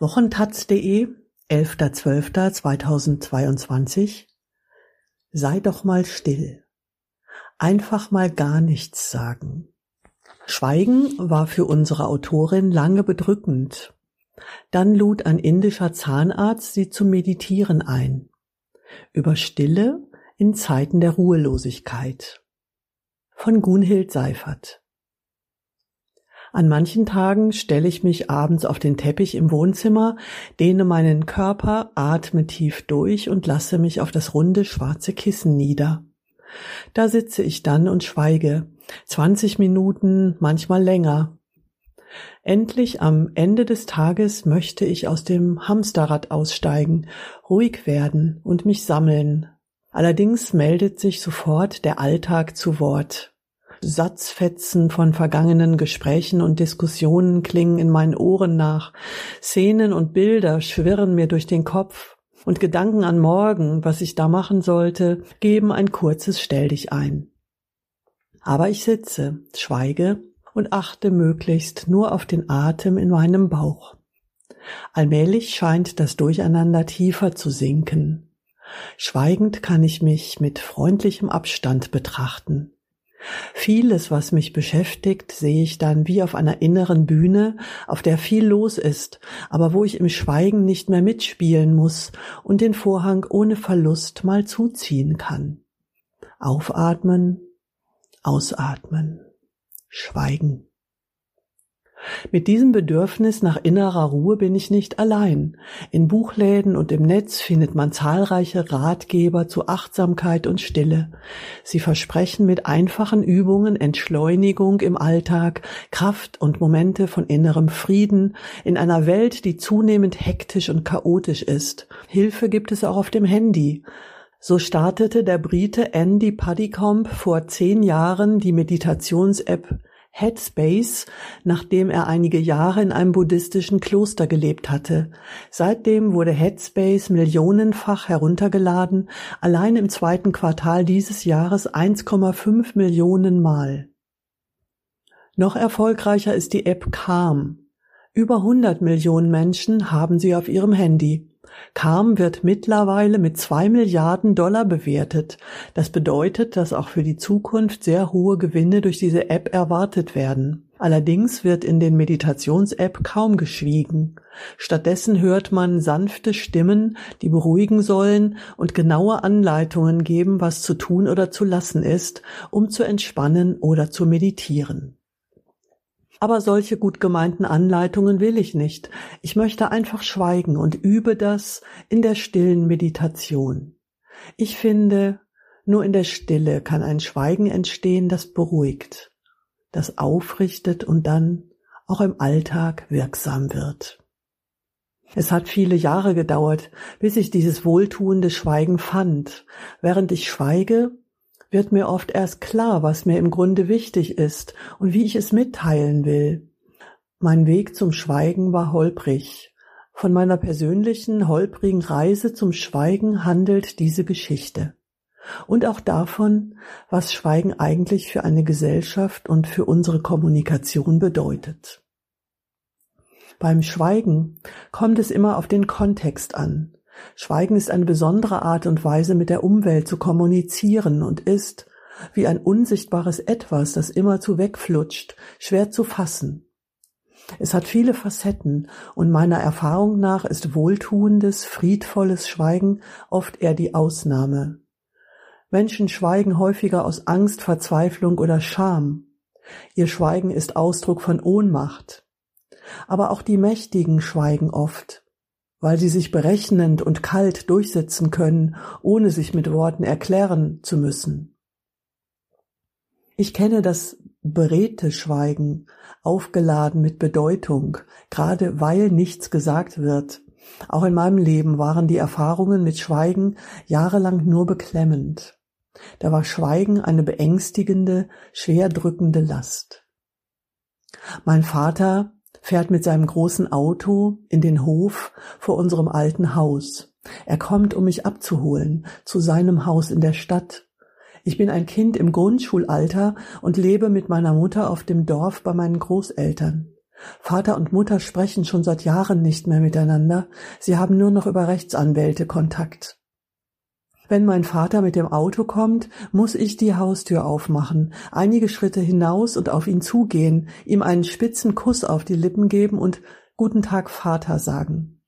Wochentaz.de, 11.12.2022 Sei doch mal still. Einfach mal gar nichts sagen. Schweigen war für unsere Autorin lange bedrückend. Dann lud ein indischer Zahnarzt sie zum Meditieren ein. Über Stille in Zeiten der Ruhelosigkeit. Von Gunhild Seifert. An manchen Tagen stelle ich mich abends auf den Teppich im Wohnzimmer, dehne meinen Körper, atme tief durch und lasse mich auf das runde schwarze Kissen nieder. Da sitze ich dann und schweige, zwanzig Minuten, manchmal länger. Endlich am Ende des Tages möchte ich aus dem Hamsterrad aussteigen, ruhig werden und mich sammeln. Allerdings meldet sich sofort der Alltag zu Wort. Satzfetzen von vergangenen Gesprächen und Diskussionen klingen in meinen Ohren nach, Szenen und Bilder schwirren mir durch den Kopf, und Gedanken an morgen, was ich da machen sollte, geben ein kurzes Stell dich ein. Aber ich sitze, schweige und achte möglichst nur auf den Atem in meinem Bauch. Allmählich scheint das Durcheinander tiefer zu sinken. Schweigend kann ich mich mit freundlichem Abstand betrachten. Vieles, was mich beschäftigt, sehe ich dann wie auf einer inneren Bühne, auf der viel los ist, aber wo ich im Schweigen nicht mehr mitspielen muss und den Vorhang ohne Verlust mal zuziehen kann. Aufatmen, ausatmen, schweigen. Mit diesem Bedürfnis nach innerer Ruhe bin ich nicht allein. In Buchläden und im Netz findet man zahlreiche Ratgeber zu Achtsamkeit und Stille. Sie versprechen mit einfachen Übungen Entschleunigung im Alltag, Kraft und Momente von innerem Frieden in einer Welt, die zunehmend hektisch und chaotisch ist. Hilfe gibt es auch auf dem Handy. So startete der Brite Andy Puddicombe vor zehn Jahren die Meditations-App Headspace, nachdem er einige Jahre in einem buddhistischen Kloster gelebt hatte. Seitdem wurde Headspace millionenfach heruntergeladen, allein im zweiten Quartal dieses Jahres 1,5 Millionen Mal. Noch erfolgreicher ist die App Calm. Über 100 Millionen Menschen haben sie auf ihrem Handy. Calm wird mittlerweile mit zwei Milliarden Dollar bewertet. Das bedeutet, dass auch für die Zukunft sehr hohe Gewinne durch diese App erwartet werden. Allerdings wird in den Meditations-App kaum geschwiegen. Stattdessen hört man sanfte Stimmen, die beruhigen sollen und genaue Anleitungen geben, was zu tun oder zu lassen ist, um zu entspannen oder zu meditieren. Aber solche gut gemeinten Anleitungen will ich nicht. Ich möchte einfach schweigen und übe das in der stillen Meditation. Ich finde, nur in der Stille kann ein Schweigen entstehen, das beruhigt, das aufrichtet und dann auch im Alltag wirksam wird. Es hat viele Jahre gedauert, bis ich dieses wohltuende Schweigen fand. Während ich schweige, wird mir oft erst klar, was mir im Grunde wichtig ist und wie ich es mitteilen will. Mein Weg zum Schweigen war holprig. Von meiner persönlichen holprigen Reise zum Schweigen handelt diese Geschichte. Und auch davon, was Schweigen eigentlich für eine Gesellschaft und für unsere Kommunikation bedeutet. Beim Schweigen kommt es immer auf den Kontext an. Schweigen ist eine besondere Art und Weise, mit der Umwelt zu kommunizieren und ist, wie ein unsichtbares Etwas, das immerzu wegflutscht, schwer zu fassen. Es hat viele Facetten und meiner Erfahrung nach ist wohltuendes, friedvolles Schweigen oft eher die Ausnahme. Menschen schweigen häufiger aus Angst, Verzweiflung oder Scham. Ihr Schweigen ist Ausdruck von Ohnmacht. Aber auch die Mächtigen schweigen oft, weil sie sich berechnend und kalt durchsetzen können, ohne sich mit Worten erklären zu müssen. Ich kenne das beredte Schweigen, aufgeladen mit Bedeutung, gerade weil nichts gesagt wird. Auch in meinem Leben waren die Erfahrungen mit Schweigen jahrelang nur beklemmend. Da war Schweigen eine beängstigende, schwer drückende Last. Mein Vater fährt mit seinem großen Auto in den Hof vor unserem alten Haus. Er kommt, um mich abzuholen, zu seinem Haus in der Stadt. Ich bin ein Kind im Grundschulalter und lebe mit meiner Mutter auf dem Dorf bei meinen Großeltern. Vater und Mutter sprechen schon seit Jahren nicht mehr miteinander, sie haben nur noch über Rechtsanwälte Kontakt. Wenn mein Vater mit dem Auto kommt, muss ich die Haustür aufmachen, einige Schritte hinaus und auf ihn zugehen, ihm einen spitzen Kuss auf die Lippen geben und Guten Tag, Vater sagen.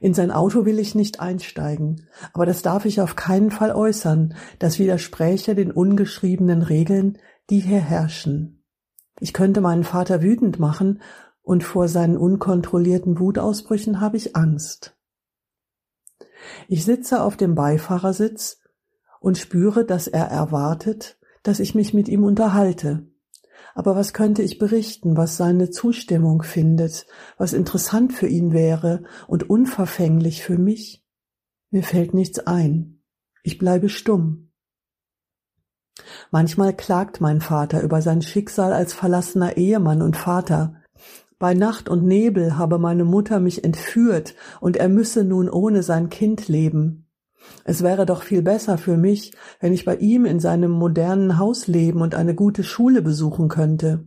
In sein Auto will ich nicht einsteigen, aber das darf ich auf keinen Fall äußern, das widerspräche den ungeschriebenen Regeln, die hier herrschen. Ich könnte meinen Vater wütend machen, und vor seinen unkontrollierten Wutausbrüchen habe ich Angst. Ich sitze auf dem Beifahrersitz und spüre, dass er erwartet, dass ich mich mit ihm unterhalte. Aber was könnte ich berichten, was seine Zustimmung findet, was interessant für ihn wäre und unverfänglich für mich? Mir fällt nichts ein. Ich bleibe stumm. Manchmal klagt mein Vater über sein Schicksal als verlassener Ehemann und Vater, bei Nacht und Nebel habe meine Mutter mich entführt, und er müsse nun ohne sein Kind leben. Es wäre doch viel besser für mich, wenn ich bei ihm in seinem modernen Haus leben und eine gute Schule besuchen könnte.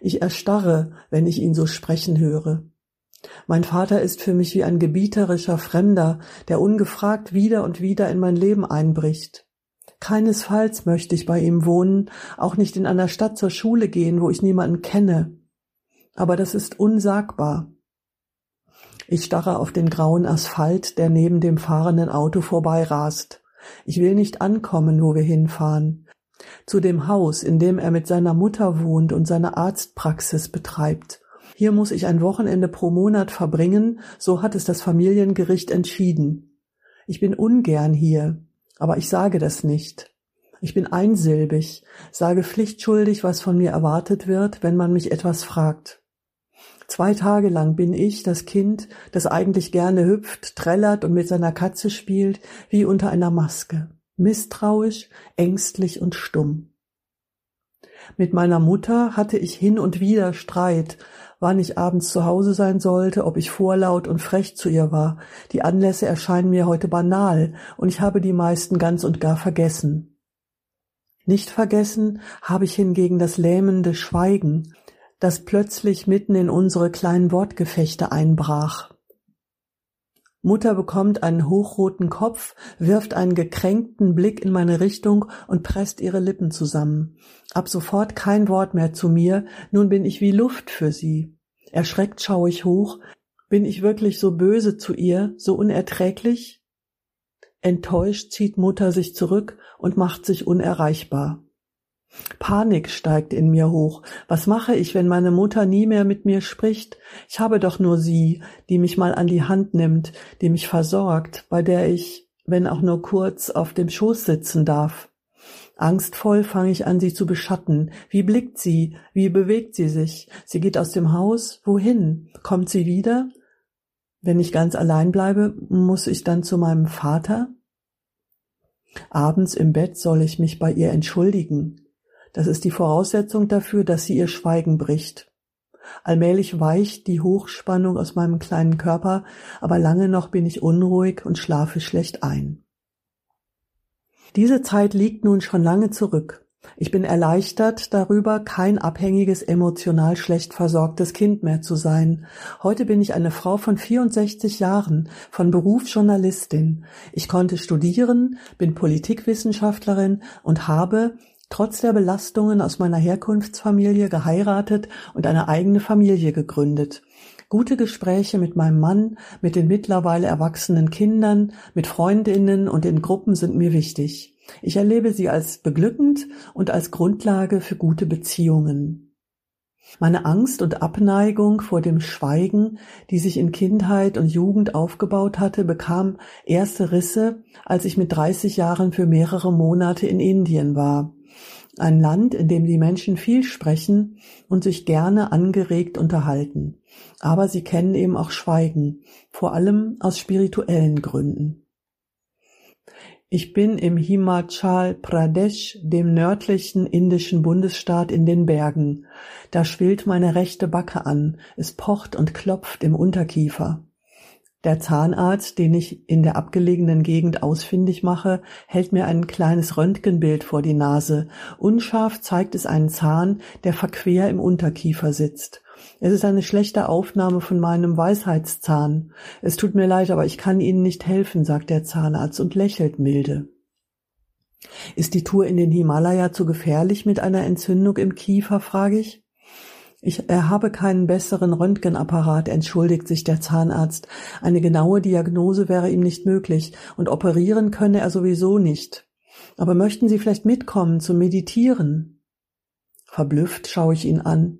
Ich erstarre, wenn ich ihn so sprechen höre. Mein Vater ist für mich wie ein gebieterischer Fremder, der ungefragt wieder und wieder in mein Leben einbricht. Keinesfalls möchte ich bei ihm wohnen, auch nicht in einer Stadt zur Schule gehen, wo ich niemanden kenne aber das ist unsagbar. Ich starre auf den grauen Asphalt, der neben dem fahrenden Auto vorbeirast. Ich will nicht ankommen, wo wir hinfahren. Zu dem Haus, in dem er mit seiner Mutter wohnt und seine Arztpraxis betreibt. Hier muss ich ein Wochenende pro Monat verbringen, so hat es das Familiengericht entschieden. Ich bin ungern hier, aber ich sage das nicht. Ich bin einsilbig, sage pflichtschuldig, was von mir erwartet wird, wenn man mich etwas fragt. Zwei Tage lang bin ich, das Kind, das eigentlich gerne hüpft, trällert und mit seiner Katze spielt, wie unter einer Maske, misstrauisch, ängstlich und stumm. Mit meiner Mutter hatte ich hin und wieder Streit, wann ich abends zu Hause sein sollte, ob ich vorlaut und frech zu ihr war. Die Anlässe erscheinen mir heute banal, und ich habe die meisten ganz und gar vergessen. Nicht vergessen habe ich hingegen das lähmende Schweigen, das plötzlich mitten in unsere kleinen Wortgefechte einbrach. Mutter bekommt einen hochroten Kopf, wirft einen gekränkten Blick in meine Richtung und presst ihre Lippen zusammen. Ab sofort kein Wort mehr zu mir, nun bin ich wie Luft für sie. Erschreckt schaue ich hoch, bin ich wirklich so böse zu ihr, so unerträglich? Enttäuscht zieht Mutter sich zurück und macht sich unerreichbar. Panik steigt in mir hoch. Was mache ich, wenn meine Mutter nie mehr mit mir spricht? Ich habe doch nur sie, die mich mal an die Hand nimmt, die mich versorgt, bei der ich, wenn auch nur kurz, auf dem Schoß sitzen darf. Angstvoll fange ich an, sie zu beschatten. Wie blickt sie? Wie bewegt sie sich? Sie geht aus dem Haus. Wohin? Kommt sie wieder? Wenn ich ganz allein bleibe, muss ich dann zu meinem Vater? Abends im Bett soll ich mich bei ihr entschuldigen. Das ist die Voraussetzung dafür, dass sie ihr Schweigen bricht. Allmählich weicht die Hochspannung aus meinem kleinen Körper, aber lange noch bin ich unruhig und schlafe schlecht ein. Diese Zeit liegt nun schon lange zurück. Ich bin erleichtert darüber, kein abhängiges, emotional schlecht versorgtes Kind mehr zu sein. Heute bin ich eine Frau von 64 Jahren, von Beruf Journalistin. Ich konnte studieren, bin Politikwissenschaftlerin und habe, trotz der Belastungen aus meiner Herkunftsfamilie geheiratet und eine eigene Familie gegründet. Gute Gespräche mit meinem Mann, mit den mittlerweile erwachsenen Kindern, mit Freundinnen und in Gruppen sind mir wichtig. Ich erlebe sie als beglückend und als Grundlage für gute Beziehungen. Meine Angst und Abneigung vor dem Schweigen, die sich in Kindheit und Jugend aufgebaut hatte, bekam erste Risse, als ich mit 30 Jahren für mehrere Monate in Indien war ein Land, in dem die Menschen viel sprechen und sich gerne angeregt unterhalten. Aber sie kennen eben auch Schweigen, vor allem aus spirituellen Gründen. Ich bin im Himachal Pradesh, dem nördlichen indischen Bundesstaat in den Bergen. Da schwillt meine rechte Backe an, es pocht und klopft im Unterkiefer. Der Zahnarzt, den ich in der abgelegenen Gegend ausfindig mache, hält mir ein kleines Röntgenbild vor die Nase. Unscharf zeigt es einen Zahn, der verquer im Unterkiefer sitzt. Es ist eine schlechte Aufnahme von meinem Weisheitszahn. Es tut mir leid, aber ich kann Ihnen nicht helfen, sagt der Zahnarzt und lächelt milde. Ist die Tour in den Himalaya zu gefährlich mit einer Entzündung im Kiefer, frage ich. Ich er habe keinen besseren Röntgenapparat, entschuldigt sich der Zahnarzt. Eine genaue Diagnose wäre ihm nicht möglich und operieren könne er sowieso nicht. Aber möchten Sie vielleicht mitkommen zum Meditieren? Verblüfft schaue ich ihn an.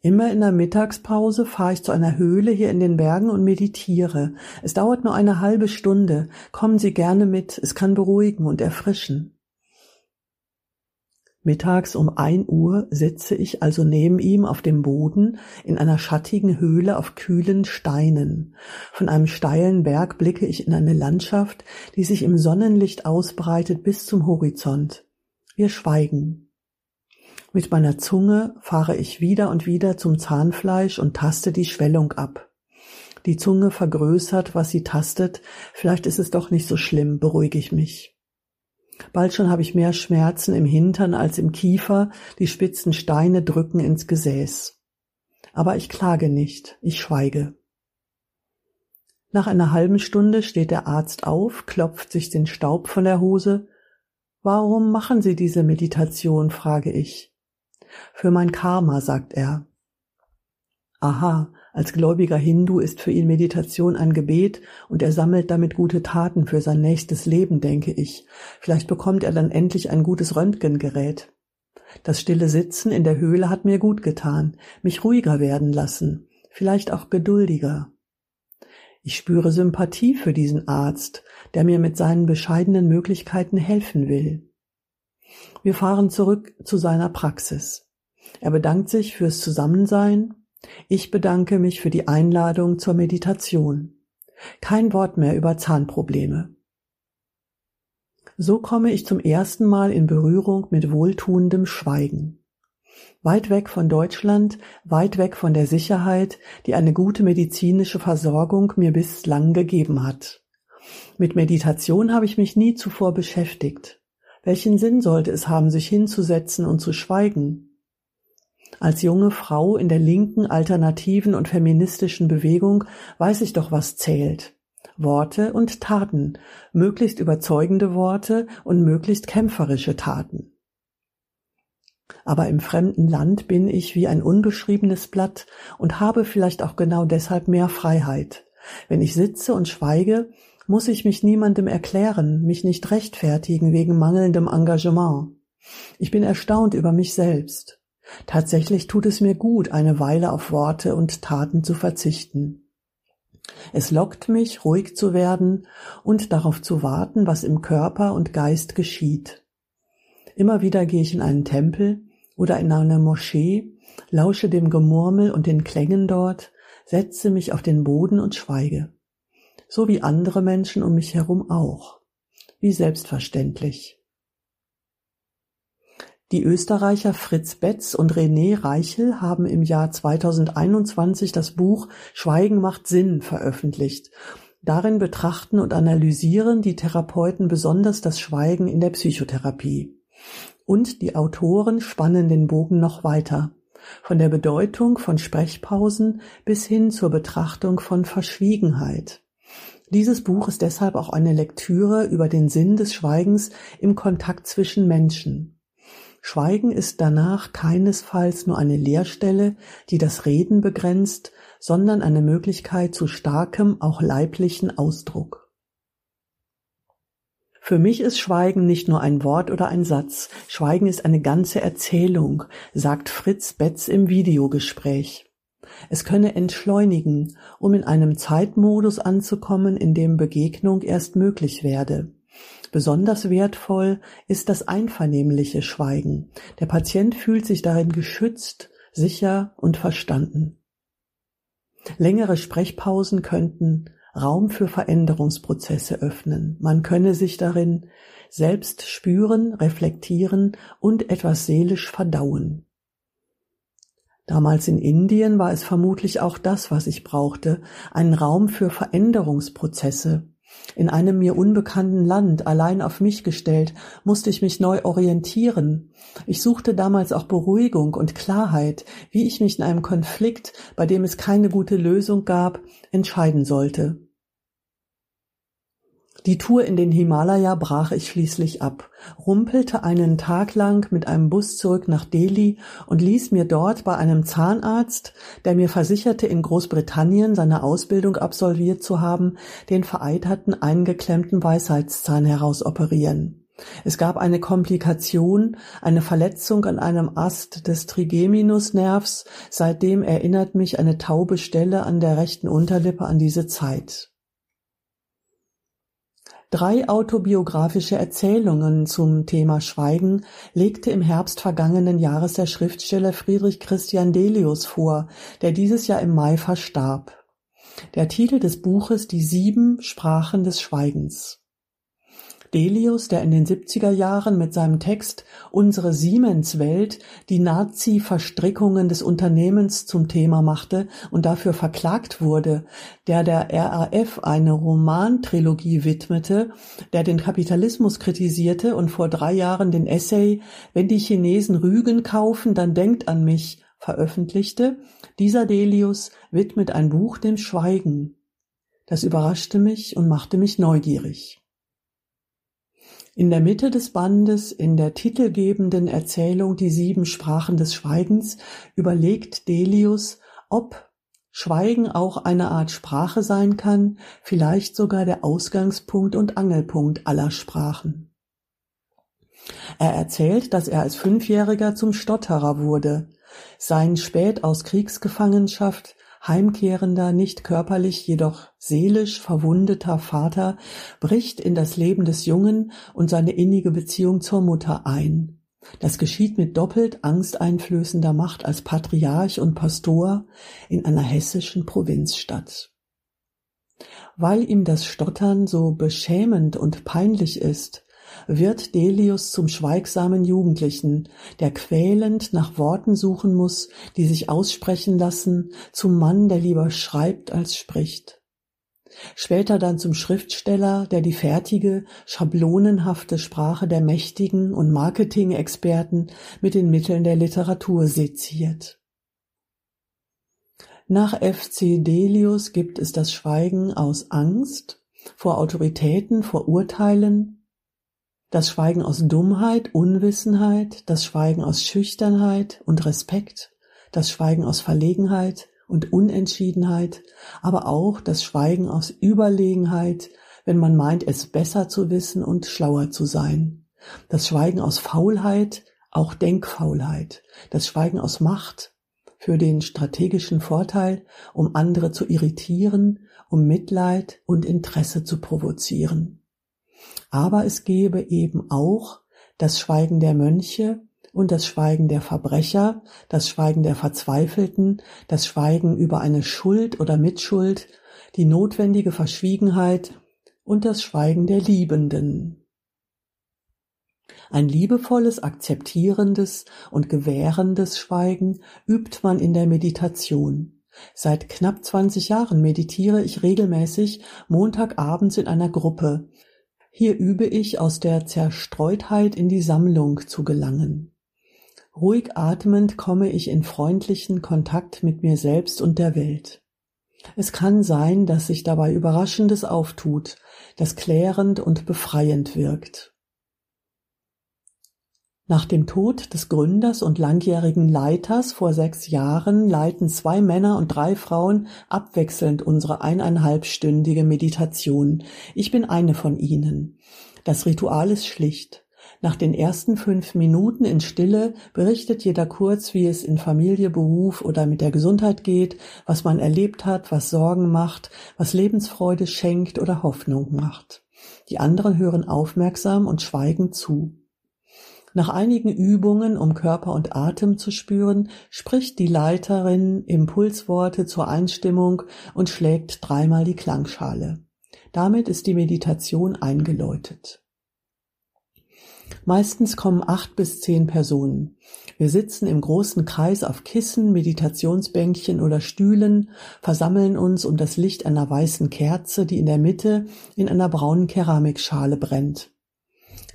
Immer in der Mittagspause fahre ich zu einer Höhle hier in den Bergen und meditiere. Es dauert nur eine halbe Stunde. Kommen Sie gerne mit, es kann beruhigen und erfrischen. Mittags um ein Uhr sitze ich also neben ihm auf dem Boden in einer schattigen Höhle auf kühlen Steinen. Von einem steilen Berg blicke ich in eine Landschaft, die sich im Sonnenlicht ausbreitet bis zum Horizont. Wir schweigen. Mit meiner Zunge fahre ich wieder und wieder zum Zahnfleisch und taste die Schwellung ab. Die Zunge vergrößert, was sie tastet. Vielleicht ist es doch nicht so schlimm, beruhige ich mich. Bald schon habe ich mehr Schmerzen im Hintern als im Kiefer, die spitzen Steine drücken ins Gesäß. Aber ich klage nicht, ich schweige. Nach einer halben Stunde steht der Arzt auf, klopft sich den Staub von der Hose. Warum machen Sie diese Meditation? frage ich. Für mein Karma, sagt er. Aha, als gläubiger Hindu ist für ihn Meditation ein Gebet und er sammelt damit gute Taten für sein nächstes Leben, denke ich. Vielleicht bekommt er dann endlich ein gutes Röntgengerät. Das stille Sitzen in der Höhle hat mir gut getan, mich ruhiger werden lassen, vielleicht auch geduldiger. Ich spüre Sympathie für diesen Arzt, der mir mit seinen bescheidenen Möglichkeiten helfen will. Wir fahren zurück zu seiner Praxis. Er bedankt sich fürs Zusammensein. Ich bedanke mich für die Einladung zur Meditation. Kein Wort mehr über Zahnprobleme. So komme ich zum ersten Mal in Berührung mit wohltuendem Schweigen. Weit weg von Deutschland, weit weg von der Sicherheit, die eine gute medizinische Versorgung mir bislang gegeben hat. Mit Meditation habe ich mich nie zuvor beschäftigt. Welchen Sinn sollte es haben, sich hinzusetzen und zu schweigen? Als junge Frau in der linken, alternativen und feministischen Bewegung weiß ich doch, was zählt. Worte und Taten, möglichst überzeugende Worte und möglichst kämpferische Taten. Aber im fremden Land bin ich wie ein unbeschriebenes Blatt und habe vielleicht auch genau deshalb mehr Freiheit. Wenn ich sitze und schweige, muss ich mich niemandem erklären, mich nicht rechtfertigen wegen mangelndem Engagement. Ich bin erstaunt über mich selbst. Tatsächlich tut es mir gut, eine Weile auf Worte und Taten zu verzichten. Es lockt mich, ruhig zu werden und darauf zu warten, was im Körper und Geist geschieht. Immer wieder gehe ich in einen Tempel oder in eine Moschee, lausche dem Gemurmel und den Klängen dort, setze mich auf den Boden und schweige so wie andere Menschen um mich herum auch. Wie selbstverständlich. Die Österreicher Fritz Betz und René Reichel haben im Jahr 2021 das Buch Schweigen macht Sinn veröffentlicht. Darin betrachten und analysieren die Therapeuten besonders das Schweigen in der Psychotherapie. Und die Autoren spannen den Bogen noch weiter. Von der Bedeutung von Sprechpausen bis hin zur Betrachtung von Verschwiegenheit. Dieses Buch ist deshalb auch eine Lektüre über den Sinn des Schweigens im Kontakt zwischen Menschen. Schweigen ist danach keinesfalls nur eine Leerstelle, die das Reden begrenzt, sondern eine Möglichkeit zu starkem, auch leiblichen Ausdruck. Für mich ist Schweigen nicht nur ein Wort oder ein Satz, Schweigen ist eine ganze Erzählung, sagt Fritz Betz im Videogespräch. Es könne entschleunigen, um in einem Zeitmodus anzukommen, in dem Begegnung erst möglich werde. Besonders wertvoll ist das einvernehmliche Schweigen. Der Patient fühlt sich darin geschützt, sicher und verstanden. Längere Sprechpausen könnten Raum für Veränderungsprozesse öffnen. Man könne sich darin selbst spüren, reflektieren und etwas seelisch verdauen. Damals in Indien war es vermutlich auch das, was ich brauchte, einen Raum für Veränderungsprozesse, In einem mir unbekannten Land, allein auf mich gestellt, musste ich mich neu orientieren. Ich suchte damals auch Beruhigung und Klarheit, wie ich mich in einem Konflikt, bei dem es keine gute Lösung gab, entscheiden sollte. Die Tour in den Himalaya brach ich schließlich ab, rumpelte einen Tag lang mit einem Bus zurück nach Delhi und ließ mir dort bei einem Zahnarzt, der mir versicherte, in Großbritannien seine Ausbildung absolviert zu haben, den vereiterten eingeklemmten Weisheitszahn herausoperieren. Es gab eine Komplikation, eine Verletzung an einem Ast des Trigeminusnervs, seitdem erinnert mich eine taube Stelle an der rechten Unterlippe an diese Zeit. Drei autobiografische Erzählungen zum Thema Schweigen legte im Herbst vergangenen Jahres der Schriftsteller Friedrich Christian Delius vor, der dieses Jahr im Mai verstarb. Der Titel des Buches Die sieben Sprachen des Schweigens. Delius, der in den 70er Jahren mit seinem Text Unsere Siemens-Welt die Nazi-Verstrickungen des Unternehmens zum Thema machte und dafür verklagt wurde, der der RAF eine Romantrilogie widmete, der den Kapitalismus kritisierte und vor drei Jahren den Essay Wenn die Chinesen Rügen kaufen, dann denkt an mich veröffentlichte, dieser Delius widmet ein Buch dem Schweigen. Das überraschte mich und machte mich neugierig. In der Mitte des Bandes, in der titelgebenden Erzählung Die sieben Sprachen des Schweigens, überlegt Delius, ob Schweigen auch eine Art Sprache sein kann, vielleicht sogar der Ausgangspunkt und Angelpunkt aller Sprachen. Er erzählt, dass er als Fünfjähriger zum Stotterer wurde, sein spät aus Kriegsgefangenschaft heimkehrender, nicht körperlich, jedoch seelisch verwundeter Vater bricht in das Leben des Jungen und seine innige Beziehung zur Mutter ein. Das geschieht mit doppelt angsteinflößender Macht als Patriarch und Pastor in einer hessischen Provinzstadt. Weil ihm das Stottern so beschämend und peinlich ist, wird Delius zum schweigsamen Jugendlichen, der quälend nach Worten suchen muss, die sich aussprechen lassen, zum Mann, der lieber schreibt als spricht. Später dann zum Schriftsteller, der die fertige, schablonenhafte Sprache der Mächtigen und Marketing-Experten mit den Mitteln der Literatur seziert. Nach FC Delius gibt es das Schweigen aus Angst vor Autoritäten, vor Urteilen, das Schweigen aus Dummheit, Unwissenheit, das Schweigen aus Schüchternheit und Respekt, das Schweigen aus Verlegenheit und Unentschiedenheit, aber auch das Schweigen aus Überlegenheit, wenn man meint, es besser zu wissen und schlauer zu sein. Das Schweigen aus Faulheit, auch Denkfaulheit. Das Schweigen aus Macht für den strategischen Vorteil, um andere zu irritieren, um Mitleid und Interesse zu provozieren. Aber es gebe eben auch das Schweigen der Mönche und das Schweigen der Verbrecher, das Schweigen der Verzweifelten, das Schweigen über eine Schuld oder Mitschuld, die notwendige Verschwiegenheit und das Schweigen der Liebenden. Ein liebevolles, akzeptierendes und gewährendes Schweigen übt man in der Meditation. Seit knapp 20 Jahren meditiere ich regelmäßig Montagabends in einer Gruppe, hier übe ich, aus der Zerstreutheit in die Sammlung zu gelangen. Ruhig atmend komme ich in freundlichen Kontakt mit mir selbst und der Welt. Es kann sein, dass sich dabei Überraschendes auftut, das klärend und befreiend wirkt. Nach dem Tod des Gründers und langjährigen Leiters vor sechs Jahren leiten zwei Männer und drei Frauen abwechselnd unsere eineinhalbstündige Meditation. Ich bin eine von ihnen. Das Ritual ist schlicht. Nach den ersten fünf Minuten in Stille berichtet jeder kurz, wie es in Familie, Beruf oder mit der Gesundheit geht, was man erlebt hat, was Sorgen macht, was Lebensfreude schenkt oder Hoffnung macht. Die anderen hören aufmerksam und schweigend zu. Nach einigen Übungen, um Körper und Atem zu spüren, spricht die Leiterin Impulsworte zur Einstimmung und schlägt dreimal die Klangschale. Damit ist die Meditation eingeläutet. Meistens kommen acht bis zehn Personen. Wir sitzen im großen Kreis auf Kissen, Meditationsbänkchen oder Stühlen, versammeln uns um das Licht einer weißen Kerze, die in der Mitte in einer braunen Keramikschale brennt.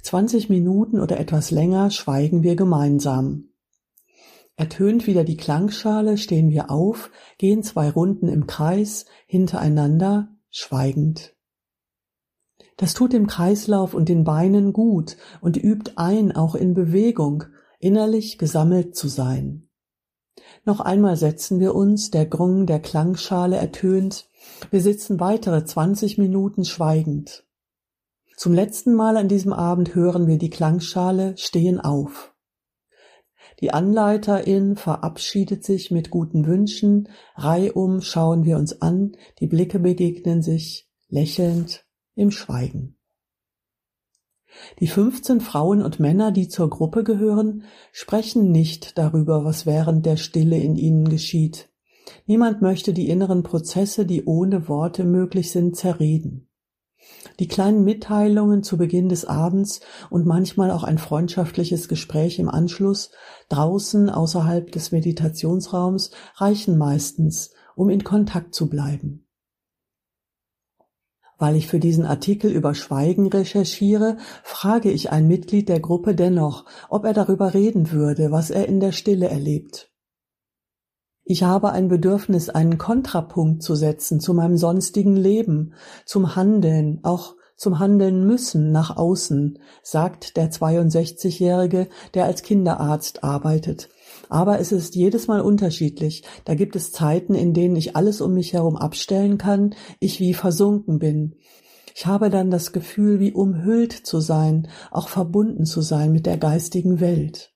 20 Minuten oder etwas länger schweigen wir gemeinsam. Ertönt wieder die Klangschale, stehen wir auf, gehen zwei Runden im Kreis, hintereinander, schweigend. Das tut dem Kreislauf und den Beinen gut und übt ein, auch in Bewegung, innerlich gesammelt zu sein. Noch einmal setzen wir uns, der Grung der Klangschale ertönt, wir sitzen weitere 20 Minuten schweigend. Zum letzten Mal an diesem Abend hören wir die Klangschale, stehen auf. Die Anleiterin verabschiedet sich mit guten Wünschen, reihum schauen wir uns an, die Blicke begegnen sich, lächelnd im Schweigen. Die 15 Frauen und Männer, die zur Gruppe gehören, sprechen nicht darüber, was während der Stille in ihnen geschieht. Niemand möchte die inneren Prozesse, die ohne Worte möglich sind, zerreden. Die kleinen Mitteilungen zu Beginn des Abends und manchmal auch ein freundschaftliches Gespräch im Anschluss draußen außerhalb des Meditationsraums reichen meistens, um in Kontakt zu bleiben. Weil ich für diesen Artikel über Schweigen recherchiere, frage ich ein Mitglied der Gruppe dennoch, ob er darüber reden würde, was er in der Stille erlebt. Ich habe ein Bedürfnis, einen Kontrapunkt zu setzen zu meinem sonstigen Leben, zum Handeln, auch zum Handeln müssen nach außen, sagt der 62-Jährige, der als Kinderarzt arbeitet. Aber es ist jedes Mal unterschiedlich. Da gibt es Zeiten, in denen ich alles um mich herum abstellen kann, ich wie versunken bin. Ich habe dann das Gefühl, wie umhüllt zu sein, auch verbunden zu sein mit der geistigen Welt.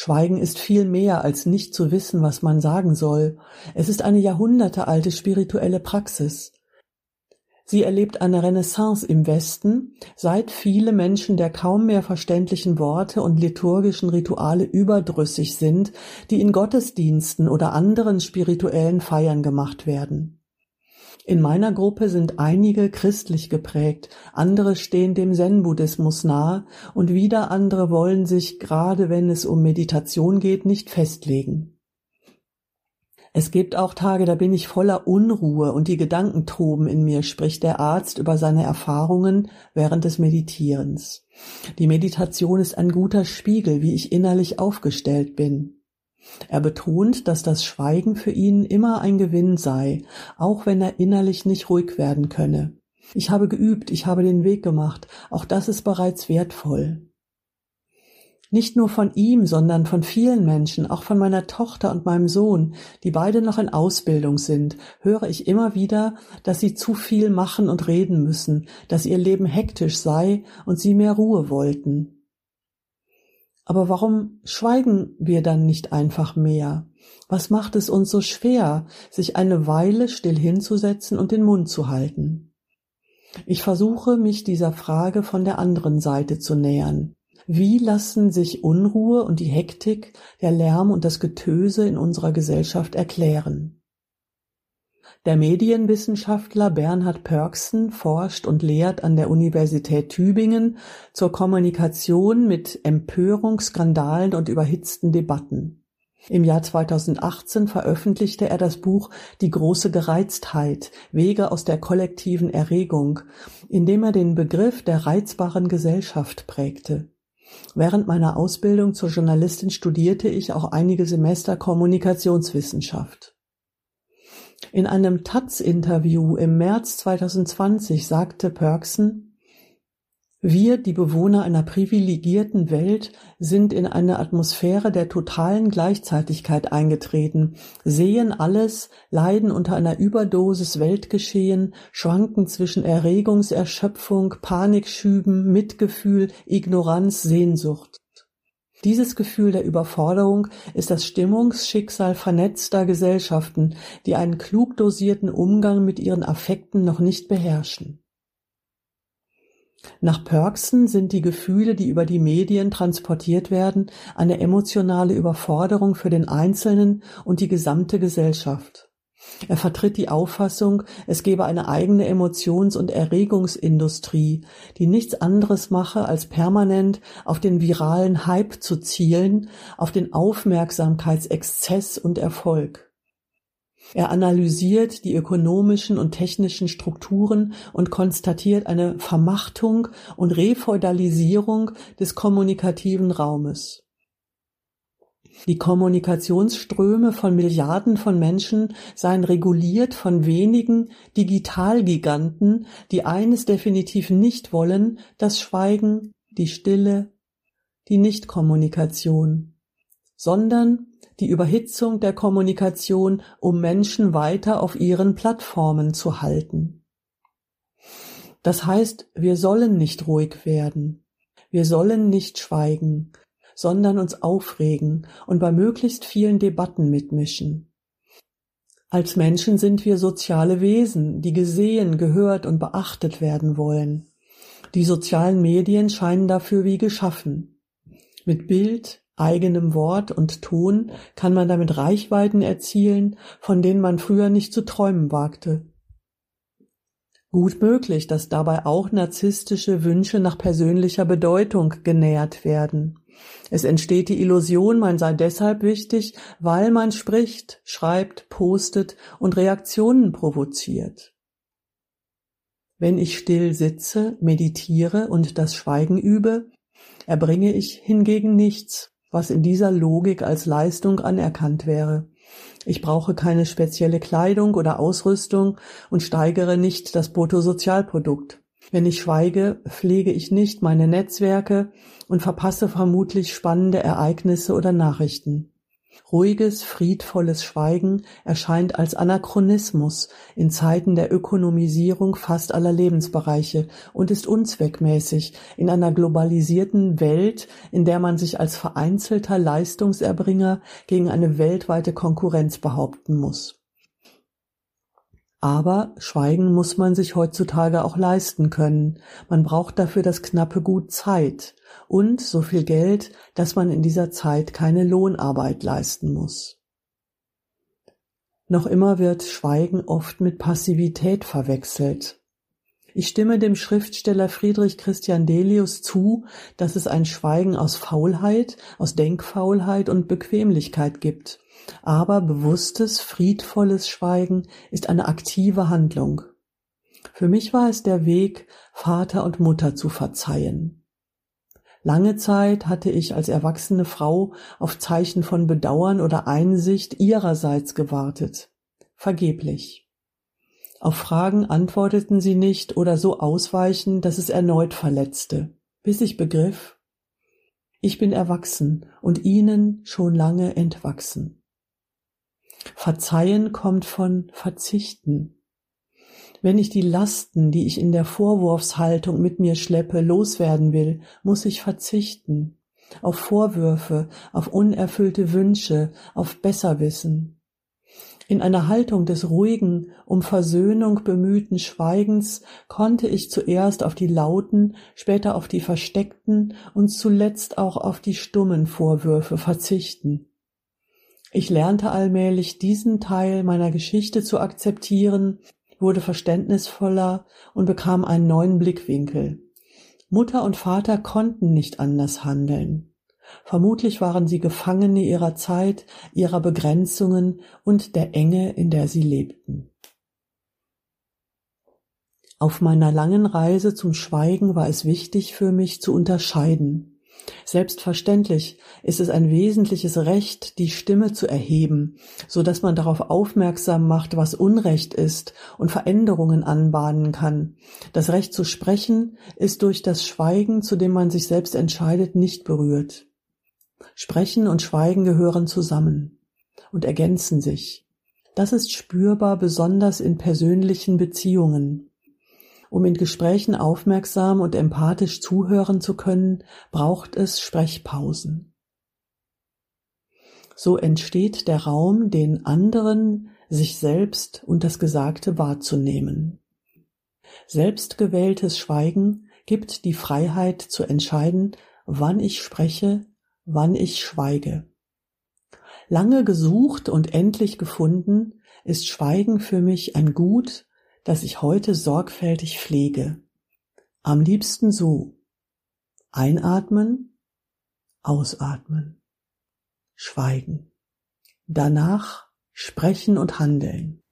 Schweigen ist viel mehr als nicht zu wissen, was man sagen soll. Es ist eine jahrhundertealte spirituelle Praxis. Sie erlebt eine Renaissance im Westen, seit viele Menschen der kaum mehr verständlichen Worte und liturgischen Rituale überdrüssig sind, die in Gottesdiensten oder anderen spirituellen Feiern gemacht werden. In meiner Gruppe sind einige christlich geprägt, andere stehen dem Zen-Buddhismus nahe und wieder andere wollen sich, gerade wenn es um Meditation geht, nicht festlegen. Es gibt auch Tage, da bin ich voller Unruhe und die Gedanken toben in mir, spricht der Arzt über seine Erfahrungen während des Meditierens. Die Meditation ist ein guter Spiegel, wie ich innerlich aufgestellt bin. Er betont, dass das Schweigen für ihn immer ein Gewinn sei, auch wenn er innerlich nicht ruhig werden könne. Ich habe geübt, ich habe den Weg gemacht, auch das ist bereits wertvoll. Nicht nur von ihm, sondern von vielen Menschen, auch von meiner Tochter und meinem Sohn, die beide noch in Ausbildung sind, höre ich immer wieder, dass sie zu viel machen und reden müssen, dass ihr Leben hektisch sei und sie mehr Ruhe wollten. Aber warum schweigen wir dann nicht einfach mehr? Was macht es uns so schwer, sich eine Weile still hinzusetzen und den Mund zu halten? Ich versuche, mich dieser Frage von der anderen Seite zu nähern. Wie lassen sich Unruhe und die Hektik, der Lärm und das Getöse in unserer Gesellschaft erklären? Der Medienwissenschaftler Bernhard Pörksen forscht und lehrt an der Universität Tübingen zur Kommunikation mit Empörung, Skandalen und überhitzten Debatten. Im Jahr 2018 veröffentlichte er das Buch Die große Gereiztheit Wege aus der kollektiven Erregung, in dem er den Begriff der reizbaren Gesellschaft prägte. Während meiner Ausbildung zur Journalistin studierte ich auch einige Semester Kommunikationswissenschaft. In einem Taz-Interview im März 2020 sagte Pörksen, wir, die Bewohner einer privilegierten Welt, sind in eine Atmosphäre der totalen Gleichzeitigkeit eingetreten, sehen alles, leiden unter einer Überdosis Weltgeschehen, schwanken zwischen Erregungserschöpfung, Panikschüben, Mitgefühl, Ignoranz, Sehnsucht. Dieses Gefühl der Überforderung ist das Stimmungsschicksal vernetzter Gesellschaften, die einen klug dosierten Umgang mit ihren Affekten noch nicht beherrschen. Nach Pörksen sind die Gefühle, die über die Medien transportiert werden, eine emotionale Überforderung für den Einzelnen und die gesamte Gesellschaft. Er vertritt die Auffassung, es gebe eine eigene Emotions- und Erregungsindustrie, die nichts anderes mache, als permanent auf den viralen Hype zu zielen, auf den Aufmerksamkeitsexzess und Erfolg. Er analysiert die ökonomischen und technischen Strukturen und konstatiert eine Vermachtung und Refeudalisierung des kommunikativen Raumes. Die Kommunikationsströme von Milliarden von Menschen seien reguliert von wenigen Digitalgiganten, die eines definitiv nicht wollen, das Schweigen, die Stille, die Nichtkommunikation, sondern die Überhitzung der Kommunikation, um Menschen weiter auf ihren Plattformen zu halten. Das heißt, wir sollen nicht ruhig werden, wir sollen nicht schweigen, sondern uns aufregen und bei möglichst vielen Debatten mitmischen. Als Menschen sind wir soziale Wesen, die gesehen, gehört und beachtet werden wollen. Die sozialen Medien scheinen dafür wie geschaffen. Mit Bild, eigenem Wort und Ton kann man damit Reichweiten erzielen, von denen man früher nicht zu träumen wagte. Gut möglich, dass dabei auch narzisstische Wünsche nach persönlicher Bedeutung genährt werden. Es entsteht die Illusion, man sei deshalb wichtig, weil man spricht, schreibt, postet und Reaktionen provoziert. Wenn ich still sitze, meditiere und das Schweigen übe, erbringe ich hingegen nichts, was in dieser Logik als Leistung anerkannt wäre. Ich brauche keine spezielle Kleidung oder Ausrüstung und steigere nicht das Bruttosozialprodukt. Wenn ich schweige, pflege ich nicht meine Netzwerke und verpasse vermutlich spannende Ereignisse oder Nachrichten. Ruhiges, friedvolles Schweigen erscheint als Anachronismus in Zeiten der Ökonomisierung fast aller Lebensbereiche und ist unzweckmäßig in einer globalisierten Welt, in der man sich als vereinzelter Leistungserbringer gegen eine weltweite Konkurrenz behaupten muss. Aber Schweigen muss man sich heutzutage auch leisten können. Man braucht dafür das knappe Gut Zeit und so viel Geld, dass man in dieser Zeit keine Lohnarbeit leisten muss. Noch immer wird Schweigen oft mit Passivität verwechselt. Ich stimme dem Schriftsteller Friedrich Christian Delius zu, dass es ein Schweigen aus Faulheit, aus Denkfaulheit und Bequemlichkeit gibt aber bewusstes, friedvolles Schweigen ist eine aktive Handlung. Für mich war es der Weg, Vater und Mutter zu verzeihen. Lange Zeit hatte ich als erwachsene Frau auf Zeichen von Bedauern oder Einsicht ihrerseits gewartet. Vergeblich. Auf Fragen antworteten sie nicht oder so ausweichend, dass es erneut verletzte, bis ich begriff, ich bin erwachsen und ihnen schon lange entwachsen. Verzeihen kommt von verzichten. Wenn ich die Lasten, die ich in der Vorwurfshaltung mit mir schleppe, loswerden will, muss ich verzichten. Auf Vorwürfe, auf unerfüllte Wünsche, auf Besserwissen. In einer Haltung des ruhigen, um Versöhnung bemühten Schweigens konnte ich zuerst auf die lauten, später auf die versteckten und zuletzt auch auf die stummen Vorwürfe verzichten. Ich lernte allmählich diesen Teil meiner Geschichte zu akzeptieren, wurde verständnisvoller und bekam einen neuen Blickwinkel. Mutter und Vater konnten nicht anders handeln. Vermutlich waren sie Gefangene ihrer Zeit, ihrer Begrenzungen und der Enge, in der sie lebten. Auf meiner langen Reise zum Schweigen war es wichtig für mich zu unterscheiden. Selbstverständlich ist es ein wesentliches Recht, die Stimme zu erheben, so dass man darauf aufmerksam macht, was Unrecht ist und Veränderungen anbahnen kann. Das Recht zu sprechen ist durch das Schweigen, zu dem man sich selbst entscheidet, nicht berührt. Sprechen und Schweigen gehören zusammen und ergänzen sich. Das ist spürbar besonders in persönlichen Beziehungen. Um in Gesprächen aufmerksam und empathisch zuhören zu können, braucht es Sprechpausen. So entsteht der Raum, den anderen, sich selbst und das Gesagte wahrzunehmen. Selbstgewähltes Schweigen gibt die Freiheit zu entscheiden, wann ich spreche, wann ich schweige. Lange gesucht und endlich gefunden, ist Schweigen für mich ein Gut, das ich heute sorgfältig pflege. Am liebsten so. Einatmen, ausatmen, schweigen. Danach sprechen und handeln.